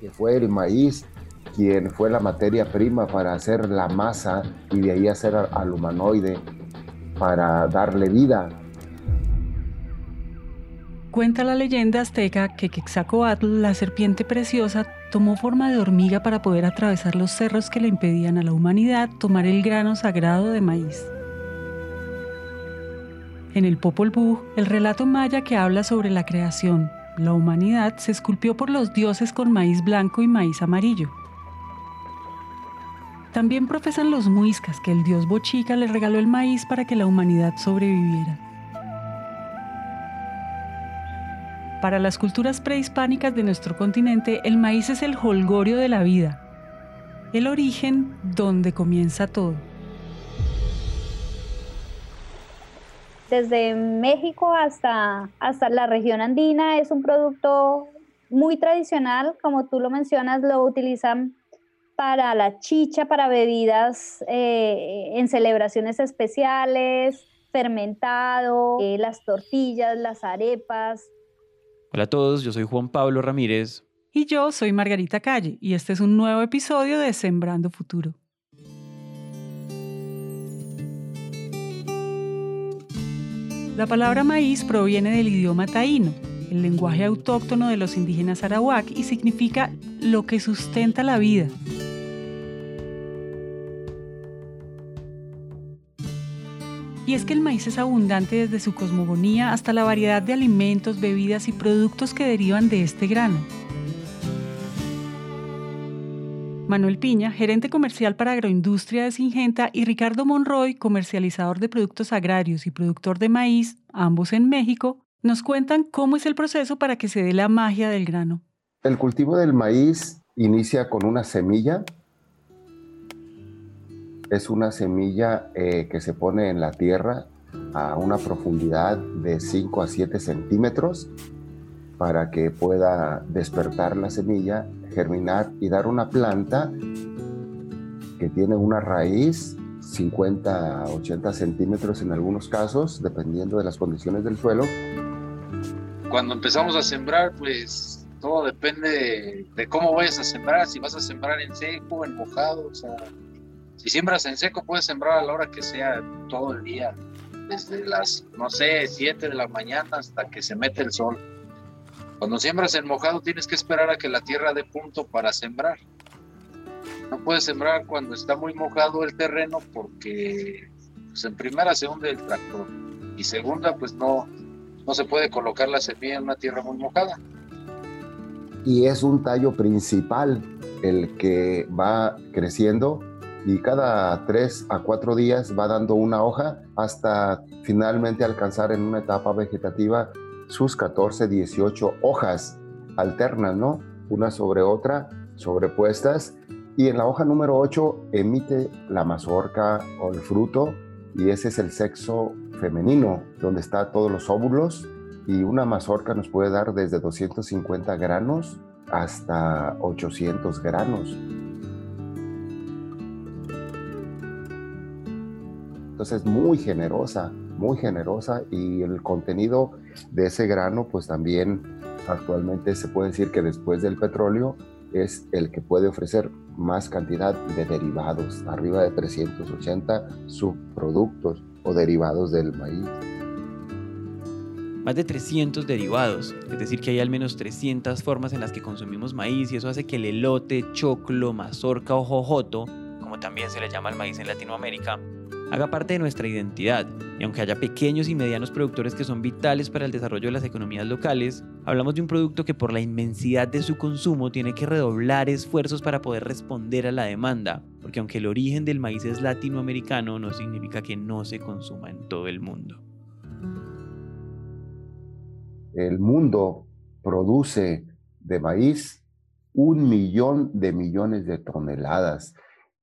que fue el maíz quien fue la materia prima para hacer la masa y de ahí hacer al humanoide para darle vida. Cuenta la leyenda azteca que Quetzalcoatl, la serpiente preciosa, tomó forma de hormiga para poder atravesar los cerros que le impedían a la humanidad tomar el grano sagrado de maíz. En el Popol Vuh, el relato maya que habla sobre la creación, la humanidad se esculpió por los dioses con maíz blanco y maíz amarillo. También profesan los muiscas que el dios Bochica le regaló el maíz para que la humanidad sobreviviera. Para las culturas prehispánicas de nuestro continente, el maíz es el holgorio de la vida, el origen donde comienza todo. Desde México hasta, hasta la región andina es un producto muy tradicional, como tú lo mencionas, lo utilizan para la chicha, para bebidas eh, en celebraciones especiales, fermentado, eh, las tortillas, las arepas, Hola a todos, yo soy Juan Pablo Ramírez. Y yo soy Margarita Calle, y este es un nuevo episodio de Sembrando Futuro. La palabra maíz proviene del idioma taíno, el lenguaje autóctono de los indígenas arawak, y significa lo que sustenta la vida. Y es que el maíz es abundante desde su cosmogonía hasta la variedad de alimentos, bebidas y productos que derivan de este grano. Manuel Piña, gerente comercial para agroindustria de Singenta, y Ricardo Monroy, comercializador de productos agrarios y productor de maíz, ambos en México, nos cuentan cómo es el proceso para que se dé la magia del grano. El cultivo del maíz inicia con una semilla es una semilla eh, que se pone en la tierra a una profundidad de 5 a 7 centímetros para que pueda despertar la semilla, germinar y dar una planta que tiene una raíz 50 a 80 centímetros en algunos casos, dependiendo de las condiciones del suelo. Cuando empezamos a sembrar, pues todo depende de cómo vayas a sembrar, si vas a sembrar en seco, en mojado, si siembras en seco, puedes sembrar a la hora que sea todo el día, desde las, no sé, 7 de la mañana hasta que se mete el sol. Cuando siembras en mojado, tienes que esperar a que la tierra dé punto para sembrar. No puedes sembrar cuando está muy mojado el terreno porque, pues, en primera se hunde el tractor y segunda, pues no, no se puede colocar la semilla en una tierra muy mojada. Y es un tallo principal el que va creciendo y cada tres a cuatro días va dando una hoja hasta finalmente alcanzar en una etapa vegetativa sus 14, 18 hojas alternas, ¿no? Una sobre otra, sobrepuestas. Y en la hoja número 8 emite la mazorca o el fruto y ese es el sexo femenino, donde está todos los óvulos y una mazorca nos puede dar desde 250 granos hasta 800 granos. Entonces, muy generosa, muy generosa y el contenido de ese grano, pues también actualmente se puede decir que después del petróleo es el que puede ofrecer más cantidad de derivados, arriba de 380 subproductos o derivados del maíz. Más de 300 derivados, es decir, que hay al menos 300 formas en las que consumimos maíz y eso hace que el elote, choclo, mazorca o jojoto, como también se le llama al maíz en Latinoamérica, haga parte de nuestra identidad. Y aunque haya pequeños y medianos productores que son vitales para el desarrollo de las economías locales, hablamos de un producto que por la inmensidad de su consumo tiene que redoblar esfuerzos para poder responder a la demanda, porque aunque el origen del maíz es latinoamericano, no significa que no se consuma en todo el mundo. El mundo produce de maíz un millón de millones de toneladas,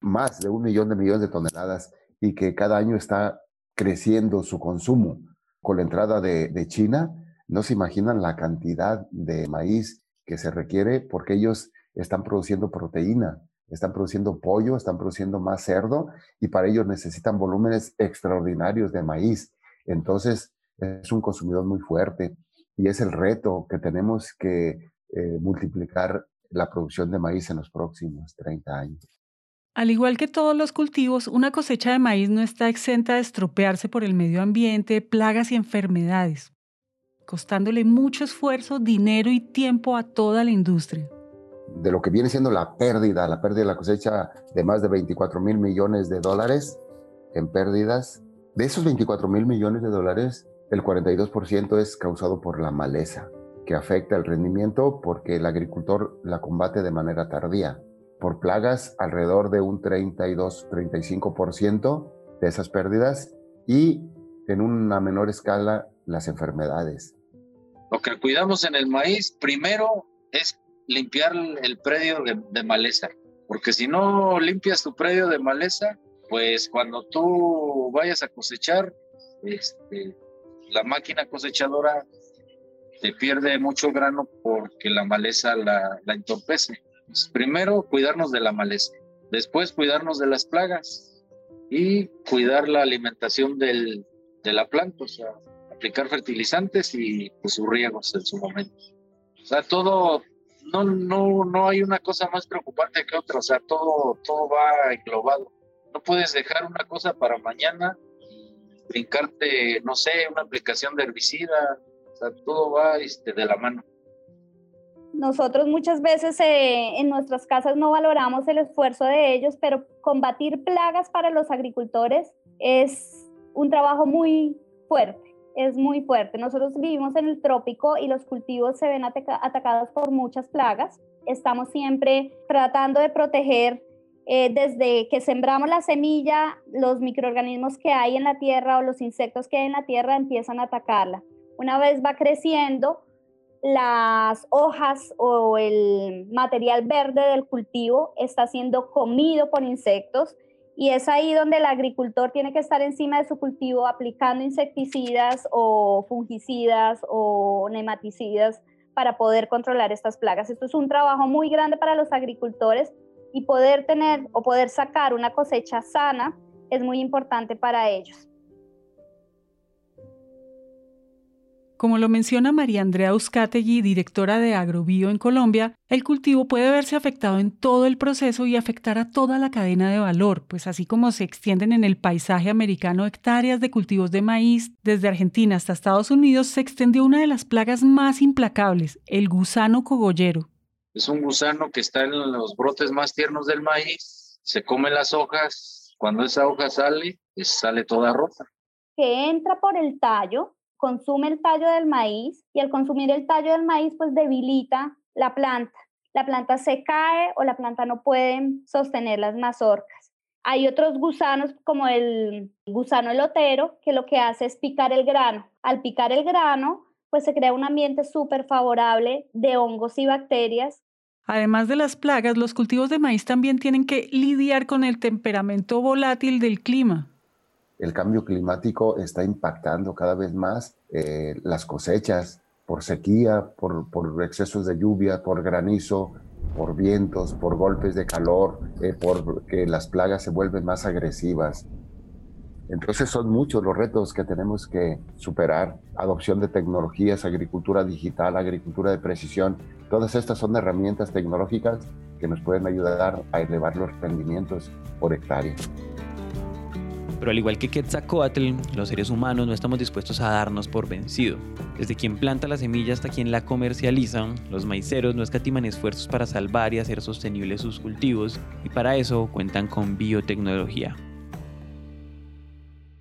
más de un millón de millones de toneladas y que cada año está creciendo su consumo. Con la entrada de, China, no se imaginan la cantidad de maíz que se requiere porque ellos están produciendo proteína, están produciendo pollo, están produciendo más cerdo y para ellos necesitan volúmenes extraordinarios de maíz. Entonces, es un consumidor muy fuerte y es el reto que tenemos que eh, multiplicar la producción de maíz en los próximos 30 años. Al igual que todos los cultivos, una cosecha de maíz no está exenta de estropearse por el medio ambiente, plagas y enfermedades, costándole mucho esfuerzo, dinero y tiempo a toda la industria. De lo que viene siendo la pérdida, la pérdida de la cosecha de más de 24 mil millones de dólares en pérdidas, de esos 24 mil millones de dólares, el 42% es causado por la maleza, que afecta el rendimiento porque el agricultor la combate de manera tardía por plagas alrededor de un 32-35% de esas pérdidas y en una menor escala las enfermedades. Lo que cuidamos en el maíz primero es limpiar el predio de, maleza, porque si no limpias tu predio de maleza, pues cuando tú vayas a cosechar, este, la máquina cosechadora te pierde mucho grano porque la maleza la, la entorpece. Pues, primero, cuidarnos de la maleza, después cuidarnos de las plagas y cuidar la alimentación del, de la planta, o sea, aplicar fertilizantes y pues, sus riegos en su momento. O sea, todo, no, no, no hay una cosa más preocupante que otra, o sea, todo, todo va englobado. No puedes dejar una cosa para mañana y brincarte, no sé, una aplicación de herbicida, o sea, todo va este, de la mano. Nosotros muchas veces eh, en nuestras casas no valoramos el esfuerzo de ellos, pero combatir plagas para los agricultores es un trabajo muy fuerte, es muy fuerte. Nosotros vivimos en el trópico y los cultivos se ven atacados por muchas plagas. Estamos siempre tratando de proteger eh, desde que sembramos la semilla, los microorganismos que hay en la tierra o los insectos que hay en la tierra empiezan a atacarla. Una vez va creciendo, las hojas o el material verde del cultivo está siendo comido por insectos y es ahí donde el agricultor tiene que estar encima de su cultivo aplicando insecticidas o fungicidas o nematicidas para poder controlar estas plagas. Esto es un trabajo muy grande para los agricultores y poder tener o poder sacar una cosecha sana es muy importante para ellos. Como lo menciona María Andrea Euskategui, directora de Agrobio en Colombia, el cultivo puede verse afectado en todo el proceso y afectar a toda la cadena de valor, pues así como se extienden en el paisaje americano hectáreas de cultivos de maíz, desde Argentina hasta Estados Unidos se extendió una de las plagas más implacables, el gusano cogollero. Es un gusano que está en los brotes más tiernos del maíz, se come las hojas, cuando esa hoja sale, pues sale toda rota. Que entra por el tallo consume el tallo del maíz y al consumir el tallo del maíz pues debilita la planta. La planta se cae o la planta no puede sostener las mazorcas. Hay otros gusanos como el gusano elotero que lo que hace es picar el grano. Al picar el grano pues se crea un ambiente súper favorable de hongos y bacterias Además de las plagas, los cultivos de maíz también tienen que lidiar con el temperamento volátil del clima el cambio climático está impactando cada vez más eh, las cosechas por sequía, por, excesos de lluvia, por granizo, por vientos, por golpes de calor, eh, por que las plagas se vuelven más agresivas. Entonces son muchos los retos que tenemos que superar. Adopción de tecnologías, agricultura digital, agricultura de precisión. Todas estas son herramientas tecnológicas que nos pueden ayudar a elevar los rendimientos por hectárea. Pero al igual que Quetzalcoatl, los seres humanos no estamos dispuestos a darnos por vencido. Desde quien planta la semilla hasta quien la comercializa, los maiceros no escatiman esfuerzos para salvar y hacer sostenibles sus cultivos y para eso cuentan con biotecnología.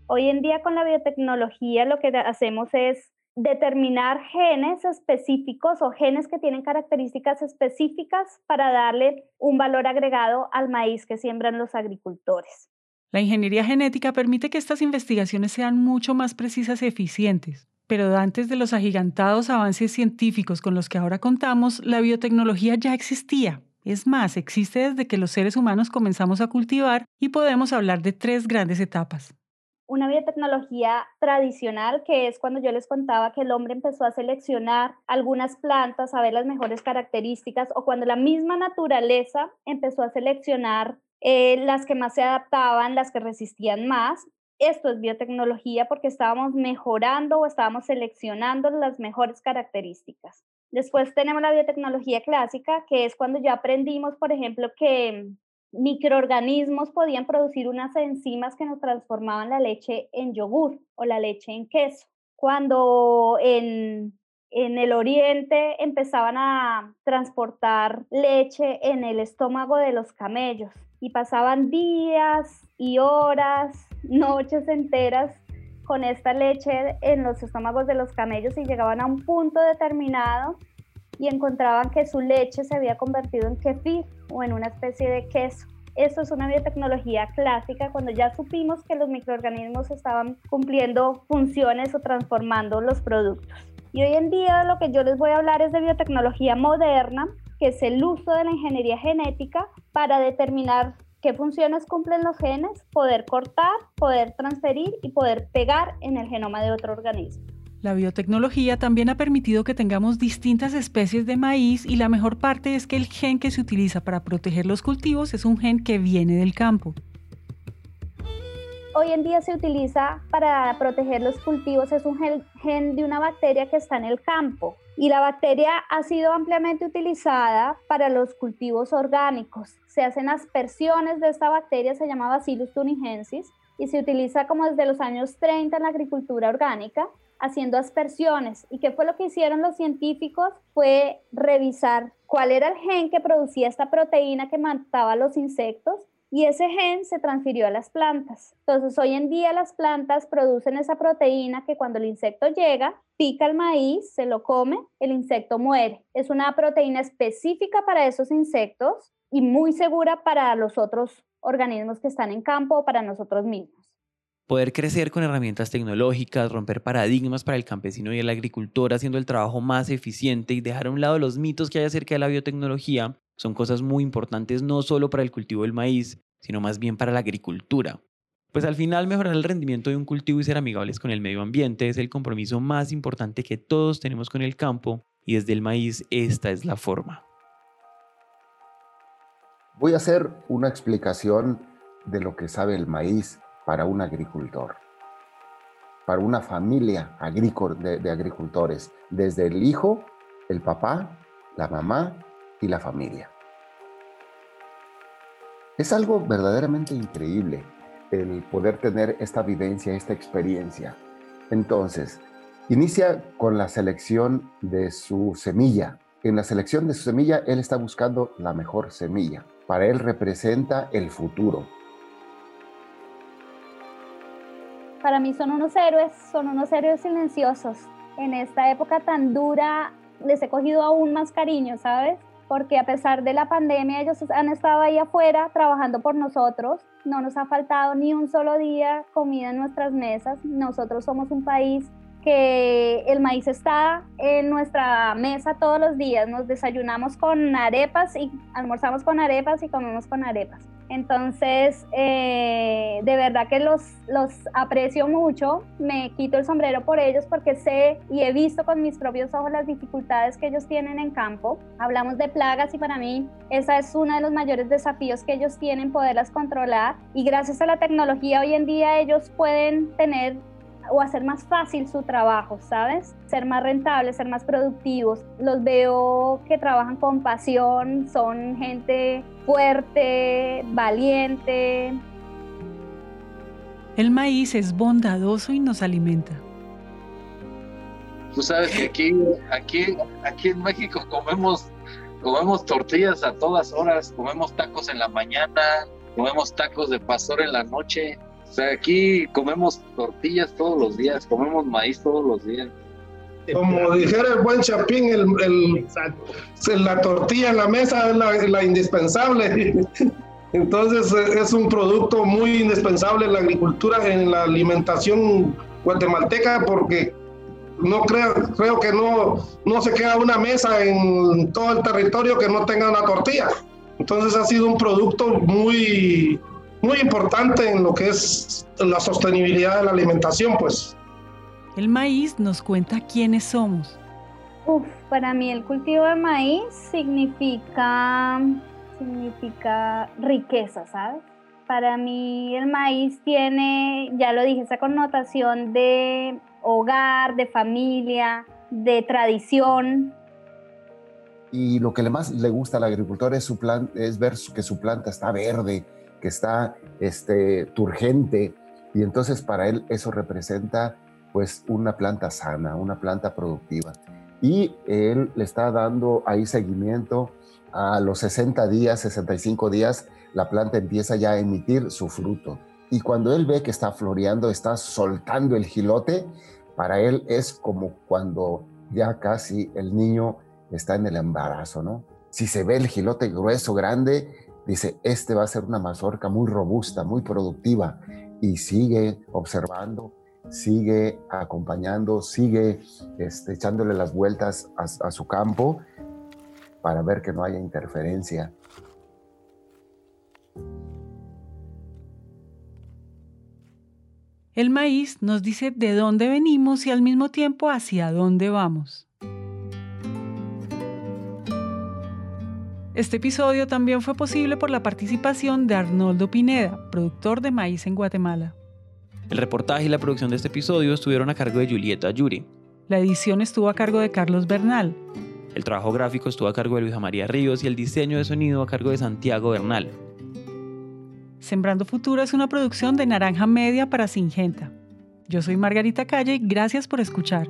Hoy en día con la biotecnología lo que hacemos es determinar genes específicos o genes que tienen características específicas para darle un valor agregado al maíz que siembran los agricultores. La ingeniería genética permite que estas investigaciones sean mucho más precisas y eficientes. Pero antes de los agigantados avances científicos con los que ahora contamos, la biotecnología ya existía. Es más, existe desde que los seres humanos comenzamos a cultivar y podemos hablar de tres grandes etapas. Una biotecnología tradicional, que es cuando yo les contaba que el hombre empezó a seleccionar algunas plantas, a ver las mejores características, o cuando la misma naturaleza empezó a seleccionar eh, las que más se adaptaban, las que resistían más. Esto es biotecnología porque estábamos mejorando o estábamos seleccionando las mejores características. Después tenemos la biotecnología clásica, que es cuando ya aprendimos, por ejemplo, que microorganismos podían producir unas enzimas que nos transformaban la leche en yogur o la leche en queso. Cuando en, en el oriente empezaban a transportar leche en el estómago de los camellos y pasaban días y horas, noches enteras con esta leche en los estómagos de los camellos y llegaban a un punto determinado y encontraban que su leche se había convertido en kefir o en una especie de queso. Esto es una biotecnología clásica cuando ya supimos que los microorganismos estaban cumpliendo funciones o transformando los productos. Y hoy en día lo que yo les voy a hablar es de biotecnología moderna, que es el uso de la ingeniería genética para determinar qué funciones cumplen los genes, poder cortar, poder transferir y poder pegar en el genoma de otro organismo. La biotecnología también ha permitido que tengamos distintas especies de maíz y la mejor parte es que el gen que se utiliza para proteger los cultivos es un gen que viene del campo. Hoy en día se utiliza para proteger los cultivos, es un gen, de una bacteria que está en el campo y la bacteria ha sido ampliamente utilizada para los cultivos orgánicos. Se hacen aspersiones de esta bacteria, se llama Bacillus thuringiensis y se utiliza como desde los años 30 en la agricultura orgánica haciendo aspersiones. ¿Y qué fue lo que hicieron los científicos? Fue revisar cuál era el gen que producía esta proteína que mataba a los insectos y ese gen se transfirió a las plantas. Entonces, hoy en día las plantas producen esa proteína que cuando el insecto llega, pica el maíz, se lo come, el insecto muere. Es una proteína específica para esos insectos y muy segura para los otros organismos que están en campo o para nosotros mismos. Poder crecer con herramientas tecnológicas, romper paradigmas para el campesino y el agricultor, haciendo el trabajo más eficiente y dejar a un lado los mitos que hay acerca de la biotecnología, son cosas muy importantes no solo para el cultivo del maíz, sino más bien para la agricultura. Pues al final mejorar el rendimiento de un cultivo y ser amigables con el medio ambiente es el compromiso más importante que todos tenemos con el campo y desde el maíz esta es la forma. Voy a hacer una explicación de lo que sabe el maíz para un agricultor, para una familia de, de agricultores, desde el hijo, el papá, la mamá y la familia. Es algo verdaderamente increíble el poder tener esta vivencia, esta experiencia. Entonces, inicia con la selección de su semilla. En la selección de su semilla, él está buscando la mejor semilla. Para él representa el futuro. Para mí son unos héroes, son unos héroes silenciosos. En esta época tan dura les he cogido aún más cariño, ¿sabes? Porque a pesar de la pandemia ellos han estado ahí afuera trabajando por nosotros, no nos ha faltado ni un solo día comida en nuestras mesas, nosotros somos un país que el maíz está en nuestra mesa todos los días. Nos desayunamos con arepas y almorzamos con arepas y comemos con arepas. Entonces, eh, de verdad que los, los aprecio mucho, me quito el sombrero por ellos porque sé y he visto con mis propios ojos las dificultades que ellos tienen en campo. Hablamos de plagas y para mí esa es uno de los mayores desafíos que ellos tienen, poderlas controlar. Y gracias a la tecnología hoy en día ellos pueden tener o hacer más fácil su trabajo, ¿sabes? Ser más rentables, ser más productivos. Los veo que trabajan con pasión, son gente fuerte, valiente. El maíz es bondadoso y nos alimenta. Tú sabes que aquí, aquí, aquí en México comemos, comemos tortillas a todas horas, comemos tacos en la mañana, comemos tacos de pastor en la noche. O sea, aquí comemos tortillas todos los días, comemos maíz todos los días. Como dijera el buen Chapín, el, el, la tortilla en la mesa es la, indispensable. Entonces es un producto muy indispensable en la agricultura, en la alimentación guatemalteca, porque no creo, creo que no, no se queda una mesa en todo el territorio que no tenga una tortilla. Entonces ha sido un producto muy, muy importante en lo que es la sostenibilidad de la alimentación, pues. El maíz nos cuenta quiénes somos. Uf, para mí el cultivo de maíz significa, significa riqueza, ¿sabes? Para mí el maíz tiene, ya lo dije, esa connotación de hogar, de familia, de tradición. y lo que más le gusta al agricultor es, su plan, es ver que su planta está verde, que está este, turgente, y entonces para él eso representa pues una planta sana, una planta productiva. Y él le está dando ahí seguimiento a los 60 días, 65 días, la planta empieza ya a emitir su fruto. Y cuando él ve que está floreando, está soltando el gilote, para él es como cuando ya casi el niño está en el embarazo, ¿no? Si se ve el gilote grueso, grande, dice, este va a ser una mazorca muy robusta, muy productiva, y sigue observando, sigue acompañando, sigue este, echándole las vueltas a, a su campo para ver que no haya interferencia. El maíz nos dice de dónde venimos y al mismo tiempo hacia dónde vamos. Este episodio también fue posible por la participación de Arnoldo Pineda, productor de maíz en Guatemala. El reportaje y la producción de este episodio estuvieron a cargo de Julieta Yuri. La edición estuvo a cargo de Carlos Bernal. El trabajo gráfico estuvo a cargo de Luisa María Ríos y el diseño de sonido a cargo de Santiago Bernal. Sembrando Futuro es una producción de Naranja Media para Singenta. Yo soy Margarita Calle y gracias por escuchar.